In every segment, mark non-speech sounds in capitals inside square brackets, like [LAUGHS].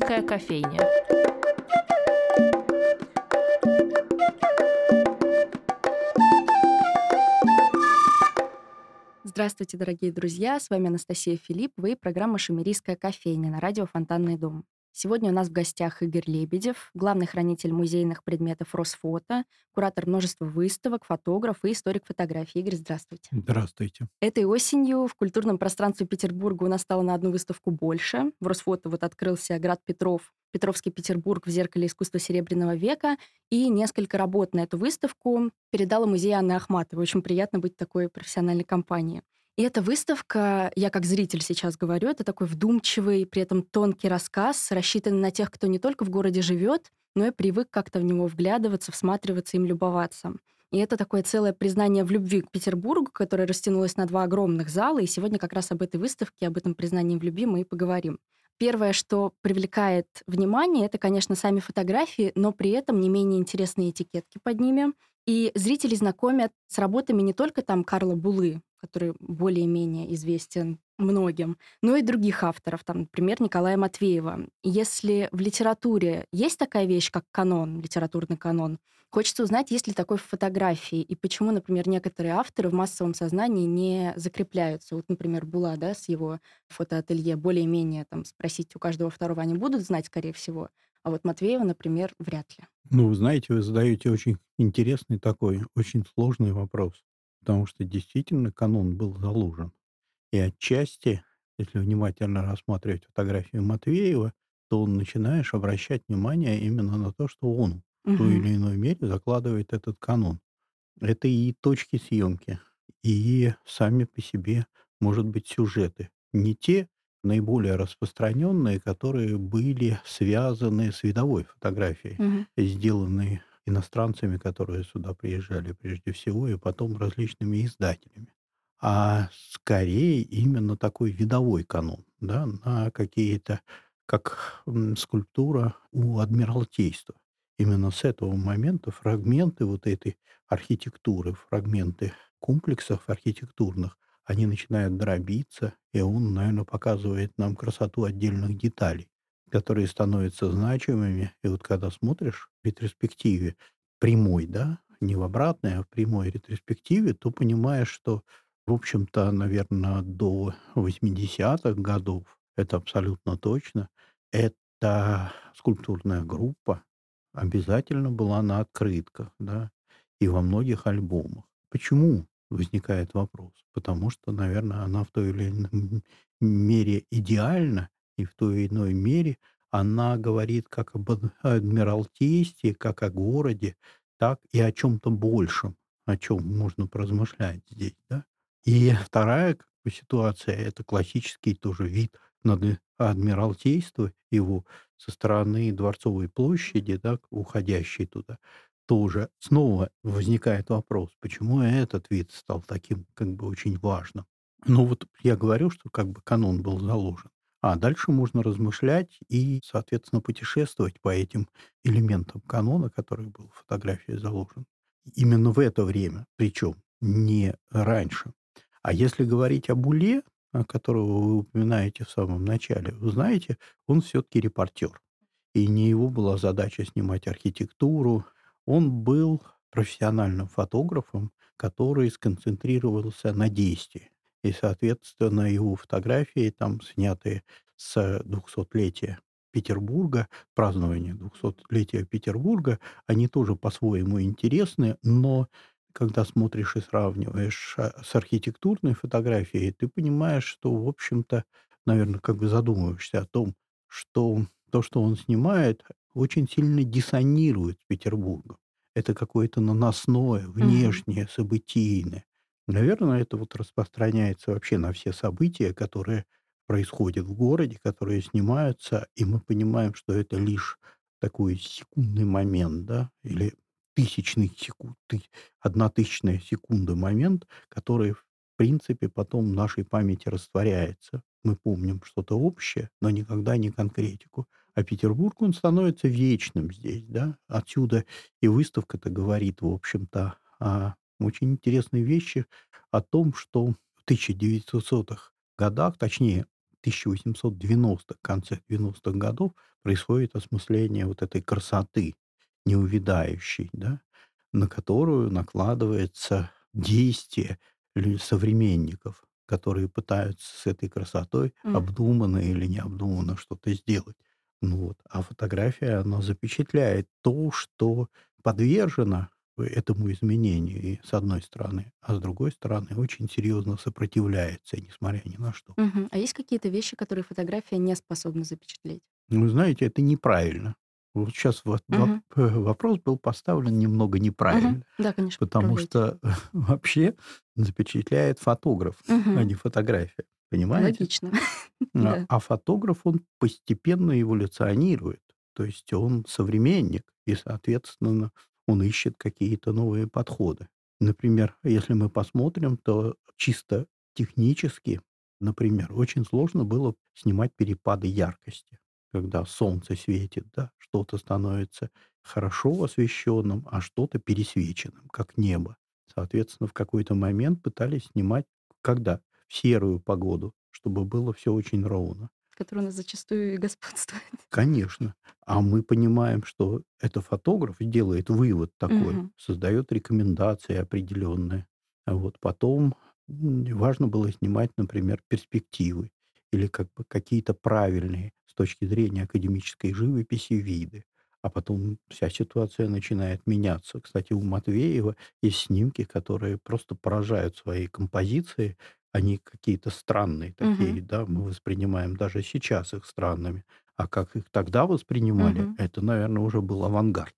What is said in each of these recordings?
Шумерийская кофейня. Здравствуйте, дорогие друзья! С вами Анастасия Филиппова и программа «Шумерийская кофейня» на радио «Фонтанный дом». Сегодня у нас в гостях Игорь Лебедев, главный хранитель музейных предметов Росфото, куратор множества выставок, фотограф и историк фотографии. Игорь, здравствуйте. Здравствуйте. Этой осенью в культурном пространстве Петербурга у нас стало на одну выставку больше. В Росфото вот открылся «Град Петров», Петровский Петербург в зеркале искусства Серебряного века, и несколько работ на эту выставку передала музей Анны Ахматовой. Очень приятно быть такой профессиональной компанией. И эта выставка, я как зритель сейчас говорю, это такой вдумчивый, при этом тонкий рассказ, рассчитанный на тех, кто не только в городе живет, но и привык как-то в него вглядываться, всматриваться, им любоваться. И это такое целое признание в любви к Петербургу, которое растянулось на два огромных зала. И сегодня как раз об этой выставке, об этом признании в любви мы и поговорим. Первое, что привлекает внимание, это, конечно, сами фотографии, но при этом не менее интересные этикетки под ними. И зрители знакомят с работами не только там Карла Булы, который более-менее известен многим, но и других авторов, там, например, Николая Матвеева. Если в литературе есть такая вещь, как канон, литературный канон, хочется узнать, есть ли такой в фотографии, и почему, например, некоторые авторы в массовом сознании не закрепляются. Вот, например, Була, да, с его фотоателье, более-менее там спросить у каждого второго они будут знать, скорее всего, а вот Матвеева, например, вряд ли. Ну, вы знаете, вы задаете очень интересный такой, очень сложный вопрос, потому что действительно канон был заложен. И отчасти, если внимательно рассматривать фотографию Матвеева, то начинаешь обращать внимание именно на то, что он в той или иной мере закладывает этот канон. Это и точки съемки, и сами по себе, может быть, сюжеты. Не те наиболее распространенные, которые были связаны с видовой фотографией, Мгм. сделанной иностранцами, которые сюда приезжали прежде всего, и потом различными издателями. А скорее именно такой видовой канон, да, на какие-то, как скульптура у Адмиралтейства. Именно с этого момента фрагменты вот этой архитектуры, фрагменты комплексов архитектурных, они начинают дробиться, и он, наверное, показывает нам красоту отдельных деталей, которые становятся значимыми. И вот когда смотришь в ретроспективе прямой, да, не в обратной, а в прямой ретроспективе, то понимаешь, что, в общем-то, наверное, до 80-х годов, это абсолютно точно, эта скульптурная группа обязательно была на открытках, да, и во многих альбомах. Почему? Возникает вопрос. Потому что, наверное, она в той или иной мере идеальна, и в той или иной мере она говорит как об ад- адмиралтействе, как о городе, так и о чем-то большем, о чем можно поразмышлять здесь, да. И вторая как бы, ситуация– это классический тоже вид над э, адмиралтейства, его со стороны Дворцовой площади, да, уходящей туда, тоже снова возникает вопрос, почему этот вид стал таким как бы очень важным. Ну вот я говорю, что как бы канон был заложен. А дальше можно размышлять и, соответственно, путешествовать по этим элементам канона, который был в фотографии заложен. Именно в это время, причем не раньше. А если говорить об Уле, которого вы упоминаете в самом начале, вы знаете, он все-таки репортер. И не его была задача снимать архитектуру. Он был профессиональным фотографом, который сконцентрировался на действии. И, соответственно, его фотографии, там, снятые с двухсотлетия Петербурга, празднования двухсотлетия Петербурга, они тоже по-своему интересны, но когда смотришь и сравниваешь а, с архитектурной фотографией, ты понимаешь, что, в общем-то, наверное, как бы задумываешься о том, что то, что он снимает, очень сильно диссонирует с Петербургом. Это какое-то наносное, внешнее, событийное. Наверное, это вот распространяется вообще на все события, которые происходят в городе, которые снимаются, и мы понимаем, что это лишь такой секундный момент, да, или тысячный секунд, одна тысячная секунда момент, который, в принципе, потом в нашей памяти растворяется. Мы помним что-то общее, но никогда не конкретику. А Петербург, он становится вечным здесь, да. Отсюда и выставка-то говорит, в общем-то, о очень интересной вещи, о том, что в 1900-х годах, точнее, 1890-х, конце 90-х годов происходит осмысление вот этой красоты неувядающей, да, на которую накладывается действие современников, которые пытаются с этой красотой М. обдуманно или необдуманно что-то сделать. Ну вот. А фотография, она запечатляет то, что подвержено этому изменению, и с одной стороны, а с другой стороны, очень серьезно сопротивляется, несмотря ни на что. Мгм. А есть какие-то вещи, которые фотография не способна запечатлеть? Ну, вы знаете, это неправильно. Вот щас вот Мгм. [LAUGHS] вопрос был поставлен немного неправильно, Да, конечно, потому что [LAUGHS] вообще запечатляет фотограф, а Мгм. не фотография. Понимаете? Логично. [LAUGHS] А а фотограф, он постепенно эволюционирует. То есть он современник, и, соответственно, он ищет какие-то новые подходы. Например, если мы посмотрим, то чисто технически, например, очень сложно было снимать перепады яркости. Когда солнце светит, да, что-то становится хорошо освещенным, а что-то пересвеченным, как небо. Соответственно, в какой-то момент пытались снимать когда? В серую погоду, чтобы было всё очень ровно. Который у нас зачастую и господствует. [LAUGHS] Конечно. А мы понимаем, что это фотограф делает вывод такой, Мгм. создает рекомендации определенные. А вот потом, важно было снимать, например, перспективы или как бы какие-то правильные с точки зрения академической живописи виды. А потом вся ситуация начинает меняться. Кстати, у Матвеева есть снимки, которые просто поражают своей композицией. Они какие-то странные такие, да, мы воспринимаем даже сейчас их странными. А как их тогда воспринимали, Мгм. это, наверно, уже был авангард.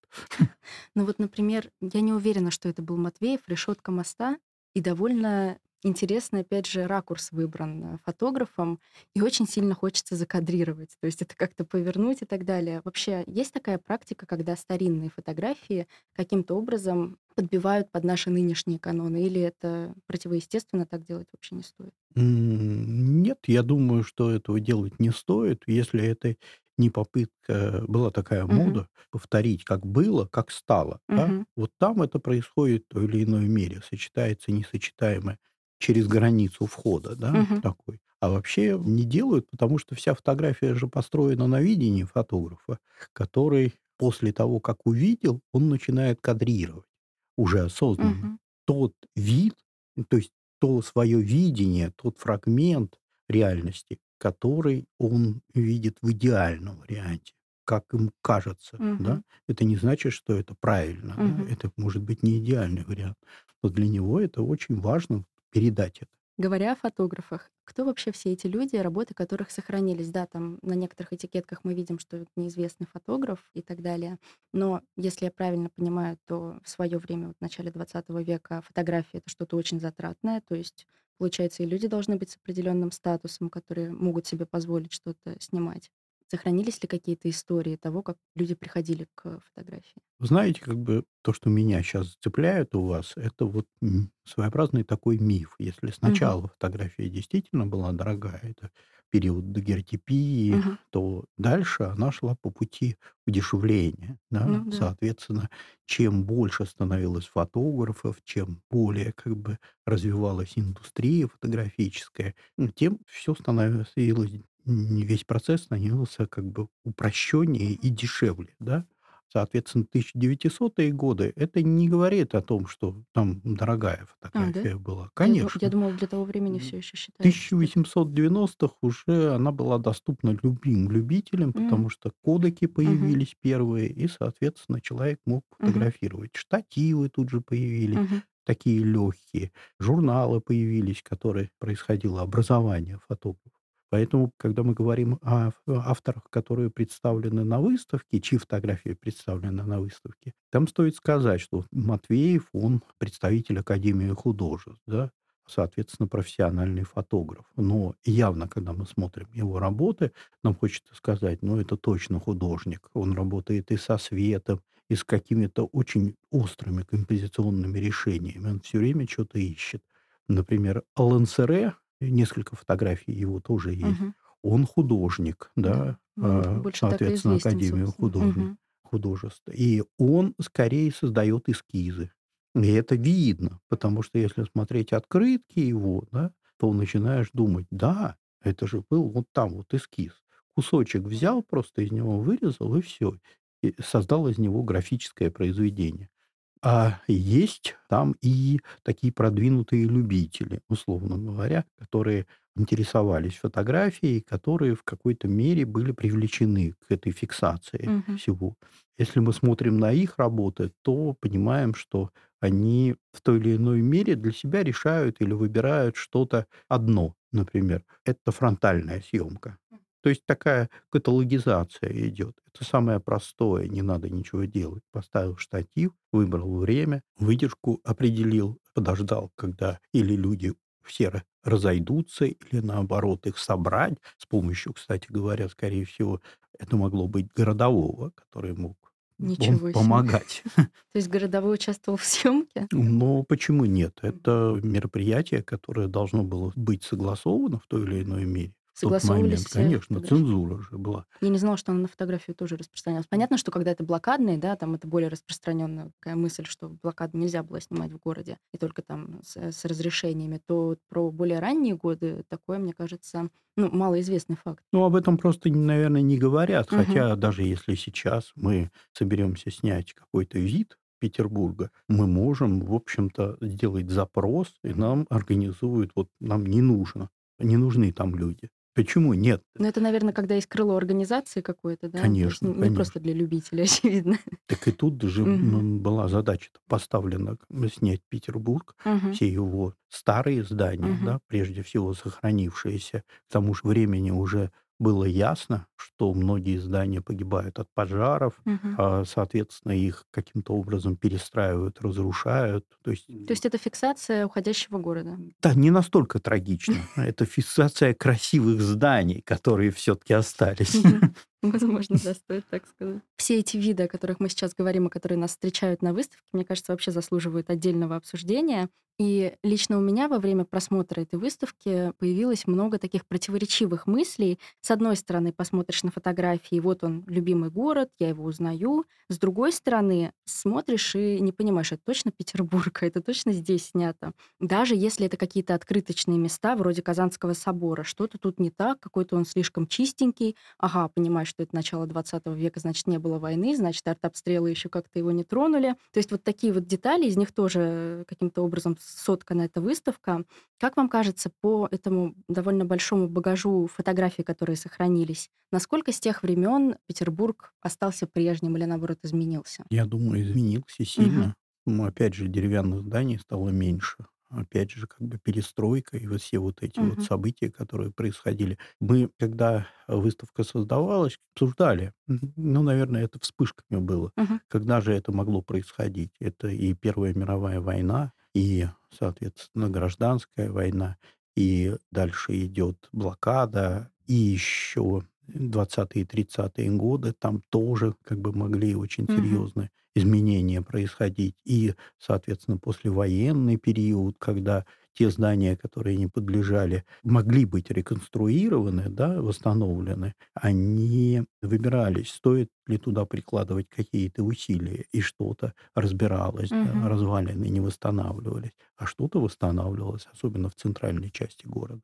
Ну вот, например, я не уверена, что это был Матвеев, "Решетка моста". И довольно интересный, опять же, ракурс выбран, э, фотографом, и очень сильно хочется закадрировать. То есть это как-то повернуть и так далее. Вообще, есть такая практика, когда старинные фотографии каким-то образом подбивают под наши нынешние каноны, или это противоестественно, так делать вообще не стоит? Нет, я думаю, что этого делать не стоит, если это не попытка была такая Мгм. мода повторить, как было, как стало, да. Мгм. Вот там это происходит в той или иной мере, сочетается несочетаемое через границу входа, да, Мгм. такой. А вообще не делают, потому что вся фотография же построена на видении фотографа, который после того, как увидел, он начинает кадрировать уже осознанно Мгм. тот вид, то есть то своё видение, тот фрагмент реальности, который он видит в идеальном варианте, как ему кажется, да. Мгм. Это не значит, что это правильно, да. Мгм. Это может быть не идеальный вариант, но для него это очень важно передать это. Говоря о фотографах, кто вообще все эти люди, работы которых сохранились? Да, там на некоторых этикетках мы видим, что неизвестный фотограф и так далее. Но если я правильно понимаю, то в своё время, вот в начале 20 века, фотография- это что-то очень затратное. То есть, получается, и люди должны быть с определенным статусом, которые могут себе позволить что-то снимать. Сохранились ли какие-то истории того, как люди приходили к фотографии? Вы знаете, как бы то, что меня щас цепляет у вас, это вот, своеобразный такой миф. Если сначала фотография действительно была дорогая, это период дагеротипии, Мгм. то дальше она шла по пути удешевления, да. Ну да. Соответственно, чем больше становилось фотографов, чем более как бы развивалась индустрия фотографическая, тем всё становилось м, весь процесс становился как бы упрощеннее и дешевле, да. Соответственно, 1900 годы- это не говорит о том, что там дорогая А, да? фотография была. Я ду я Конечно. думала, для того времени М, всё ещё в считается, что это восемьсот девяностых уже она была доступна любым любителям, М. потому что кодеки Мгм. появились первые, и, соответственно, человек мог Мгм. фотографировать. Штативы тут же появились, Мгм. такие легкие, журналы появились, которые происходило образование фотографов. Поэтому, когда мы говорим о авторах, которые представлены на выставке, чьи фотографии представлены на выставке, там стоит сказать, что Матвеев- он представитель Академии художеств, да, соответственно, профессиональный фотограф. Но явно, когда мы смотрим его работы, нам хочется сказать: "Ну, это точно художник". Он работает и со светом, и с какими-то очень острыми композиционными решениями. Он всё время чё-то ищет. Например, Лансере, несколько фотографий его тоже есть, Мгм. он художник, Да, да, больше соответственно, известен, Академию собственно. художни Мгм. художеств. И он скорее создает эскизы. И это видно, потому что если смотреть открытки его, да, то начинаешь думать: "Да, Это же был вот там вот эскиз. Кусочек взял, просто из него вырезал, и все, И создал из него графическое произведение. А есть там и такие продвинутые любители, условно говоря, которые интересовались фотографией, которые в какой-то мере были привлечены к этой фиксации Мгм. всего. Если мы смотрим на их работы, то понимаем, что они в той или иной мере для себя решают или выбирают что-то одно, например. Это фронтальная съемка. То есть такая каталогизация идет. Это самое простое, не надо ничего делать. Поставил штатив, выбрал время, выдержку определил, подождал, когда или люди все ра- разойдутся, или наоборот их собрать с помощью, кстати говоря, скорее всего, это могло быть городового, который мог Ничего себе. помогать. [LAUGHS] То есть городовой участвовал в съемке? Но почему нет? Это мероприятие, которое должно было быть согласовано в той или иной мере. Согласовывались момент, все конечно, фотографии? цензура же была. Я не знала, что она на фотографию тоже распространялась. Понятно, что когда это блокадные, да, там это более распространенная такая мысль, что блокаду нельзя было снимать в городе, и только там с, с разрешениями, то про более ранние годы такое, мне кажется, ну, малоизвестный факт. Ну, об этом просто, наверное, не говорят. Мгм. Хотя даже если сейчас мы соберемся снять какой-то вид Петербурга, мы можем, в общем-то, сделать запрос, и нам организуют, вот нам не нужно, не нужны там люди. Почему нет? Но это, наверное, когда есть крыло организации какое-то, да? То есть Конечно, не, не конечно. просто для любителей, [LAUGHS] очевидно. Так и тут же была задача поставлена снять Петербург, все его старые здания, да, прежде всего сохранившиеся. К тому же времени уже было ясно, что многие здания погибают от пожаров, а, соответственно, их каким-то образом перестраивают, разрушают. То есть, То есть это фиксация уходящего города. да, не настолько трагично. Это фиксация красивых зданий, которые все-таки остались. [LAUGHS] Возможно, да, стоит так сказать. Все эти виды, о которых мы сейчас говорим, и которые нас встречают на выставке, мне кажется, вообще заслуживают отдельного обсуждения. И лично у меня во время просмотра этой выставки появилось много таких противоречивых мыслей. С одной стороны, посмотришь на фотографии, вот он, любимый город, я его узнаю. С другой стороны, смотришь и не понимаешь, это точно Петербург, [LAUGHS] это точно здесь снято. Даже если это какие-то открыточные места, вроде Казанского собора, что-то тут не так, какой-то он слишком чистенький, ага, понимаешь, что это начало 20 века, значит, не было войны, значит, артобстрелы еще как-то его не тронули. То есть вот такие вот детали, из них тоже каким-то образом соткана эта выставка. Как вам кажется, по этому довольно большому багажу фотографий, которые сохранились, насколько с тех времен Петербург остался прежним или, наоборот, изменился? Я думаю, изменился сильно. Ну, опять же, деревянных зданий стало меньше. Опять же, как бы перестройка и вот все вот эти вот Мгм. события, которые происходили. Мы, когда выставка создавалась, обсуждали, ну, наверное, это вспышками было. Мгм. Когда же это могло происходить? Это и Первая мировая война, и, соответственно, гражданская война, и дальше идет блокада, и еще 20-е и 30-е годы там тоже как бы могли очень Мгм. серьезные изменения происходить. И, соответственно, послевоенный период, когда те здания, которые не подлежали, могли быть реконструированы, да, восстановлены, они выбирались, стоит ли туда прикладывать какие-то усилия, и что-то разбиралось, да, Мгм. развалины не восстанавливались, а что-то восстанавливалось, особенно в центральной части города.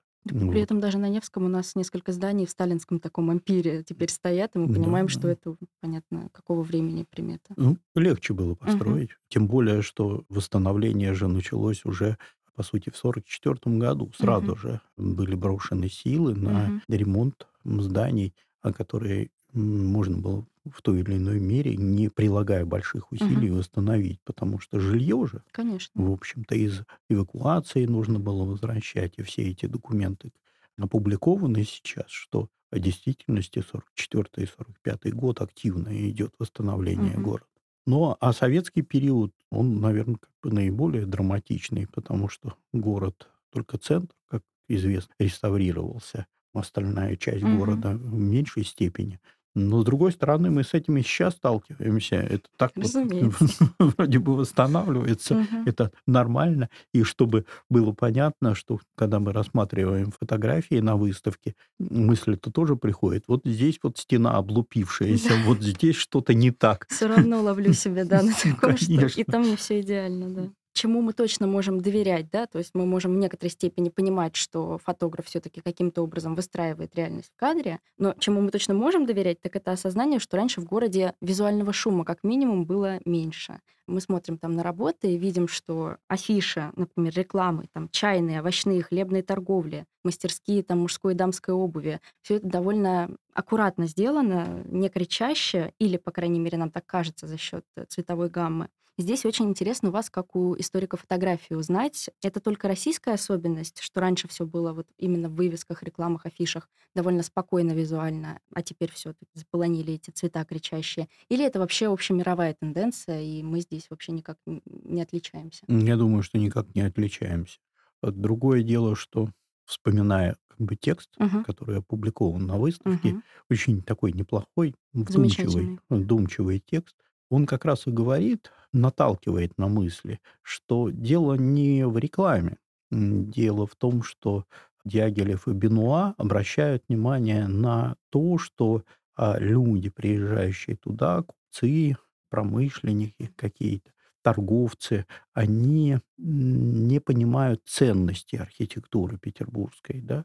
При Вот. этом даже на Невском у нас несколько зданий в сталинском таком ампире теперь стоят, и мы Да, понимаем, что да. это, понятно, какого времени примета. Ну, легче было построить. Тем более, что восстановление же началось уже, по сути, в 1944 году. Сразу Мгм. же были брошены силы на Мгм. ремонт зданий, а которые можно было в той или иной мере, не прилагая больших усилий, восстановить. Потому что жилье же, Конечно. в общем-то, из эвакуации нужно было возвращать, и все эти документы опубликованы сейчас, что в действительности 44 и 45 год активно идет восстановление Мгм. города. Но а советский период, он, наверное, как бы наиболее драматичный, потому что город, только центр, как известно, реставрировался, остальная часть Мгм. города в меньшей степени. Но, с другой стороны, мы с этим и сейчас сталкиваемся. Это так вот [LAUGHS] вроде бы восстанавливается, Мгм. это нормально. И чтобы было понятно, что когда мы рассматриваем фотографии на выставке, мысль-то тоже приходит. Вот здесь вот стена облупившаяся, Да. вот здесь что-то не так. Все равно ловлю себя, да, на [LAUGHS] таком, что и там не все идеально, да. Чему мы точно можем доверять, да, то есть мы можем в некоторой степени понимать, что фотограф все-таки каким-то образом выстраивает реальность в кадре, но чему мы точно можем доверять, так это осознание, что раньше в городе визуального шума как минимум было меньше. Мы смотрим там на работы и видим, что афиша, например, рекламы, там чайные, овощные, хлебные торговли, мастерские там мужской и дамской обуви, все это довольно аккуратно сделано, не кричаще, или, по крайней мере, нам так кажется за счет цветовой гаммы. Здесь очень интересно у вас, как у историка фотографии, узнать, это только российская особенность, что раньше все было вот именно в вывесках, рекламах, афишах довольно спокойно визуально, а теперь все заполонили эти цвета кричащие, или это вообще общемировая тенденция, и мы здесь вообще никак не отличаемся? Я думаю, что никак не отличаемся. Другое дело, что вспоминая как бы текст, Мгм. который опубликован на выставке, Мгм. очень такой неплохой, вдумчивый, вдумчивый текст, он как раз и говорит, наталкивает на мысли, что дело не в рекламе. Дело в том, что Дягилев и Бенуа обращают внимание на то, что а, люди, приезжающие туда, купцы, промышленники какие-то, торговцы, они не понимают ценности архитектуры петербургской, да,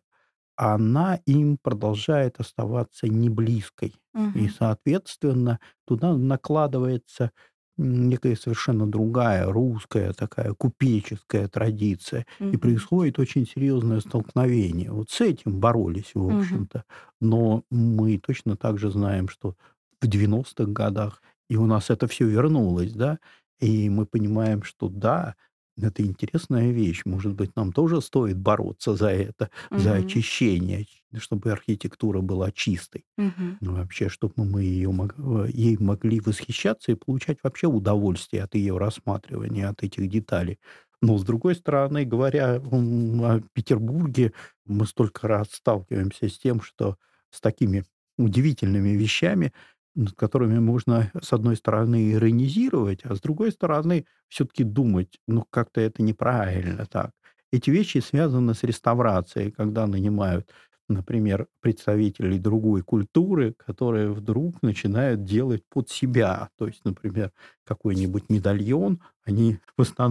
она им продолжает оставаться неблизкой. И, Мгм. соответственно, туда накладывается некая совершенно другая русская такая купеческая традиция. И Мгм. происходит очень серьезное столкновение. Вот с этим боролись, в общем-то. Но мы точно так же знаем, что в 90-х годах, и у нас это все вернулось, да, и мы понимаем, что да, это интересная вещь. Может быть, нам тоже стоит бороться за это, за Мгм. очищение, чтобы архитектура была чистой. Мгм. Ну, вообще, чтобы мы ее э, ей могли восхищаться и получать вообще удовольствие от ее рассматривания, от этих деталей. Но, с другой стороны, говоря о Петербурге, мы столько раз сталкиваемся с тем, что с такими удивительными вещами, над которыми можно, с одной стороны, иронизировать, а с другой стороны, все-таки думать, ну, как-то это неправильно так. Эти вещи связаны с реставрацией, когда нанимают например, представителей другой культуры, которые вдруг начинают делать под себя. То есть, например, какой-нибудь медальон они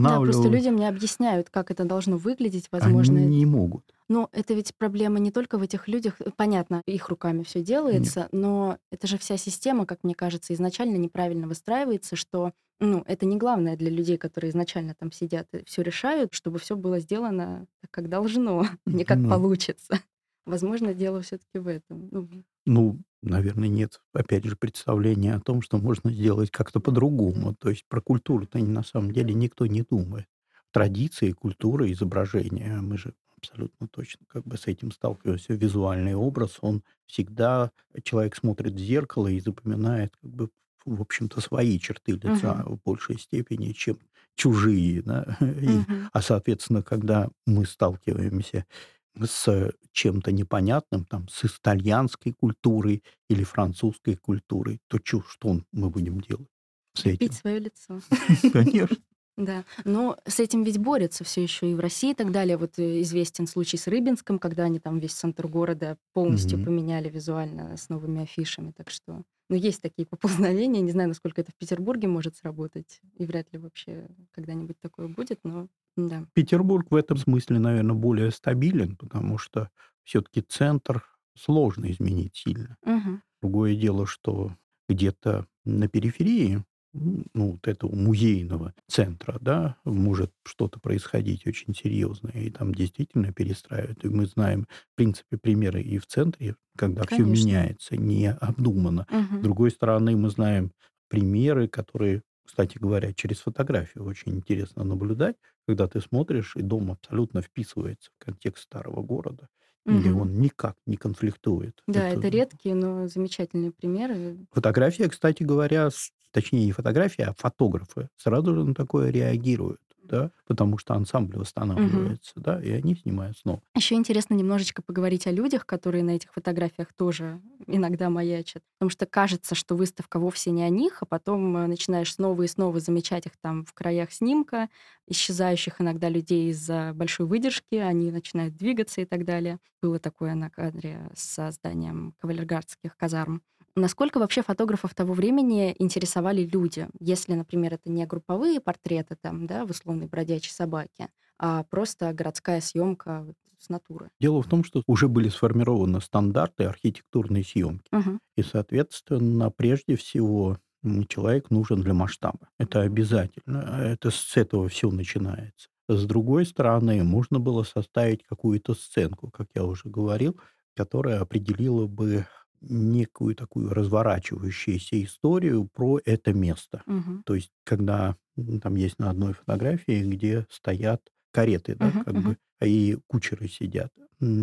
Да, просто восстанавливают, людям не объясняют, как это должно выглядеть. они Возможно, не могут. Но это ведь проблема не только в этих людях. Э, Понятно, их руками все Нет. делается, но это же вся система, как мне кажется, изначально неправильно выстраивается, что ну, это не главное для людей, которые изначально там сидят и все решают, чтобы все было сделано так, как должно, [LAUGHS] не как Ну, получится. Возможно, дело все таки в этом. Ну, ну, наверное, нет, опять же, представления о том, что можно сделать как-то по-другому. То есть про культуру-то на самом деле никто не думает. Традиции, культура, изображения, мы же абсолютно точно как бы с этим сталкиваемся. Визуальный образ, он всегда, человек смотрит в зеркало и запоминает как бы, в общем-то, свои черты лица мгм, в большей степени, чем чужие. Да? [LAUGHS] И, мгм, а, соответственно, когда мы сталкиваемся с чем-то непонятным, там, с итальянской культурой или французской культурой, то что мы будем делать с этим? свое лицо. [LAUGHS] Конечно. Да, но с этим ведь борются все еще и в России и так далее. Вот э, известен случай с Рыбинском, когда они там весь центр города полностью Мгм. поменяли визуально с новыми афишами. Так что, ну, есть такие поползновения. Не знаю, насколько это в Петербурге может сработать. И вряд ли вообще когда-нибудь такое будет, но да. Петербург в этом смысле, наверное, более стабилен, потому что все-таки центр сложно изменить сильно. Мгм. Другое дело, что где-то на периферии, ну, вот этого музейного центра, да, может что-то происходить очень серьезное, и там действительно перестраивают. И мы знаем, в принципе, примеры и в центре, когда все Конечно. меняется необдуманно. С Мгм. другой стороны, мы знаем примеры, которые, кстати говоря, через фотографию очень интересно наблюдать, когда ты смотришь, и дом абсолютно вписывается в контекст старого города, и Мгм. он никак не конфликтует. Да, Это это редкие, но замечательные примеры. Фотография, кстати говоря, с точнее, не фотография, а фотографы сразу же на такое реагируют, да, потому что ансамбль восстанавливается, да, и они снимают снова. Еще интересно немножечко поговорить о людях, которые на этих фотографиях тоже иногда маячат. Потому что кажется, что выставка вовсе не о них, а потом э, начинаешь снова и снова замечать их там в краях снимка, исчезающих иногда людей из-за большой выдержки, они начинают двигаться и так далее. Было такое на кадре со зданием кавалергардских казарм. Насколько вообще фотографов того времени интересовали люди? Если, например, это не групповые портреты там, да, в условной бродячей собаке, а просто городская съемка с натуры. Дело в том, что уже были сформированы стандарты архитектурной съемки. Мгм. И, соответственно, прежде всего, человек нужен для масштаба. Это обязательно. Это с этого все начинается. С другой стороны, можно было составить какую-то сценку, как я уже говорил, которая определила бы некую такую разворачивающуюся историю про это место. Мгм. То есть, когда там есть на одной фотографии, где стоят кареты, да, Мгм. как Мгм. бы, и кучеры сидят.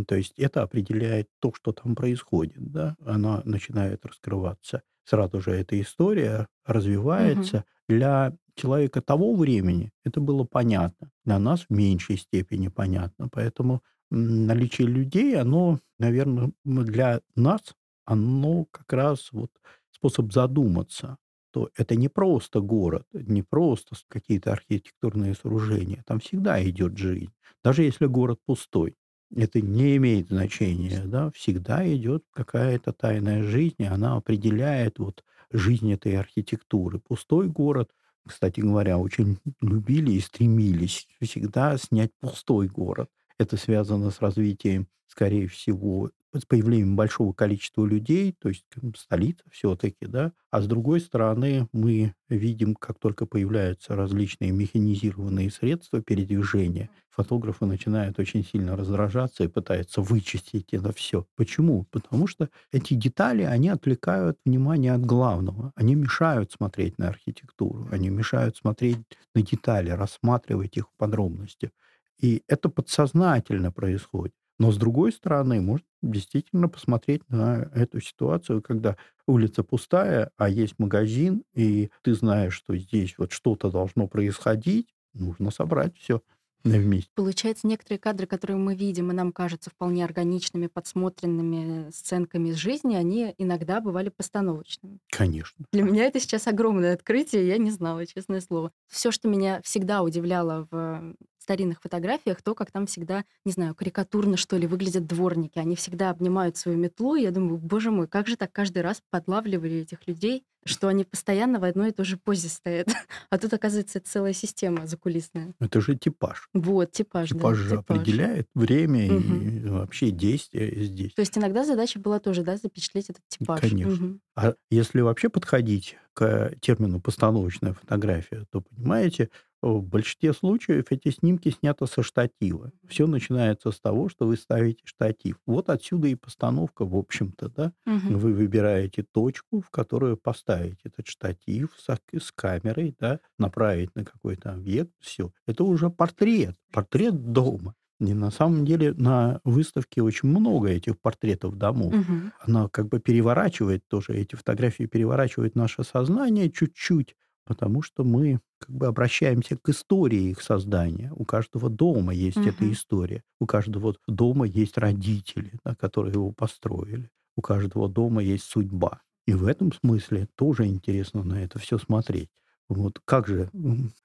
То есть это определяет то, что там происходит, да, она начинает раскрываться. Сразу же эта история развивается. Для человека того времени это было понятно, для нас в меньшей степени понятно. Поэтому наличие людей, оно, наверное, для нас, оно как раз вот способ задуматься, то это не просто город, не просто какие-то архитектурные сооружения. Там всегда идет жизнь. Даже если город пустой, это не имеет значения, да, всегда идет какая-то тайная жизнь, и она определяет вот жизнь этой архитектуры. Пустой город, кстати говоря, очень любили и стремились всегда снять пустой город. Это связано с развитием, скорее всего, с появлением большого количества людей, то есть столица все-таки, да. А с другой стороны, мы видим, как только появляются различные механизированные средства передвижения, фотографы начинают очень сильно раздражаться и пытаются вычистить это все. Почему? Потому что эти детали, они отвлекают внимание от главного. Они мешают смотреть на архитектуру, они мешают смотреть на детали, рассматривать их в подробностях. И это подсознательно происходит. Но с другой стороны, можно действительно посмотреть на эту ситуацию, когда улица пустая, а есть магазин, и ты знаешь, что здесь вот что-то должно происходить, нужно собрать все вместе. Получается, некоторые кадры, которые мы видим, и нам кажутся вполне органичными, подсмотренными сценками из жизни, они иногда бывали постановочными. Конечно. Для меня это сейчас огромное открытие, я не знала, честное слово. Все, что меня всегда удивляло в старинных фотографиях, то, как там всегда, не знаю, карикатурно, что ли, выглядят дворники. Они всегда обнимают свою метлу, и я думаю, боже мой, как же так каждый раз подлавливали этих людей, что они постоянно в одной и той же позе стоят. [LAUGHS] А тут, оказывается, целая система закулисная. Это же типаж. Вот, типаж, да, Типаж же типаж. определяет время Мгм. и вообще действия здесь. То есть иногда задача была тоже, да, запечатлеть этот типаж. Конечно. Мгм. А если вообще подходить к термину «постановочная фотография», то, понимаете, в большинстве случаев эти снимки сняты со штатива. Все начинается с того, что вы ставите штатив. Вот отсюда и постановка, в общем-то, да. Мгм. Вы выбираете точку, в которую поставить этот штатив с, с камерой, да, направить на какой-то объект, все. Это уже портрет, портрет дома. И на самом деле на выставке очень много этих портретов домов Мгм. она как бы переворачивает тоже, эти фотографии переворачивают наше сознание чуть-чуть, потому что мы как бы обращаемся к истории их создания. У каждого дома есть эта Мгм. история. У каждого дома есть родители, да, которые его построили. У каждого дома есть судьба. И в этом смысле тоже интересно на это все смотреть. Вот как же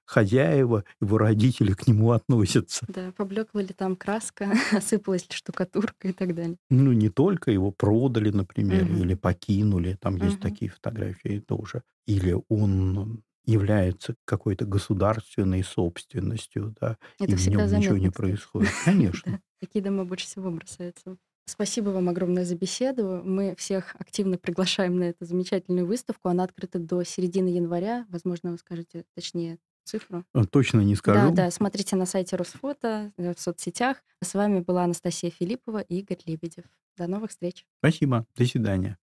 хозяева, его родители к нему [LAUGHS] относятся? Да, поблекла ли там краска, [LAUGHS] осыпалась ли штукатурка и так далее. Ну, не только его продали, например, Мгм. или покинули, там есть Мгм. такие фотографии тоже. Или он является какой-то государственной собственностью, да, и Это в всегда нем ничего заметно, не кстати. происходит. [LAUGHS] Конечно. Да, такие дома больше всего бросаются. Спасибо вам огромное за беседу. Мы всех активно приглашаем на эту замечательную выставку. Она открыта до середины января. Возможно, вы скажете точнее цифру. Э, Точно не Да, скажу. да, смотрите на сайте Росфото, э, в соцсетях. С вами была Анастасия Филиппова и Игорь Лебедев. До новых встреч. Спасибо. До свидания.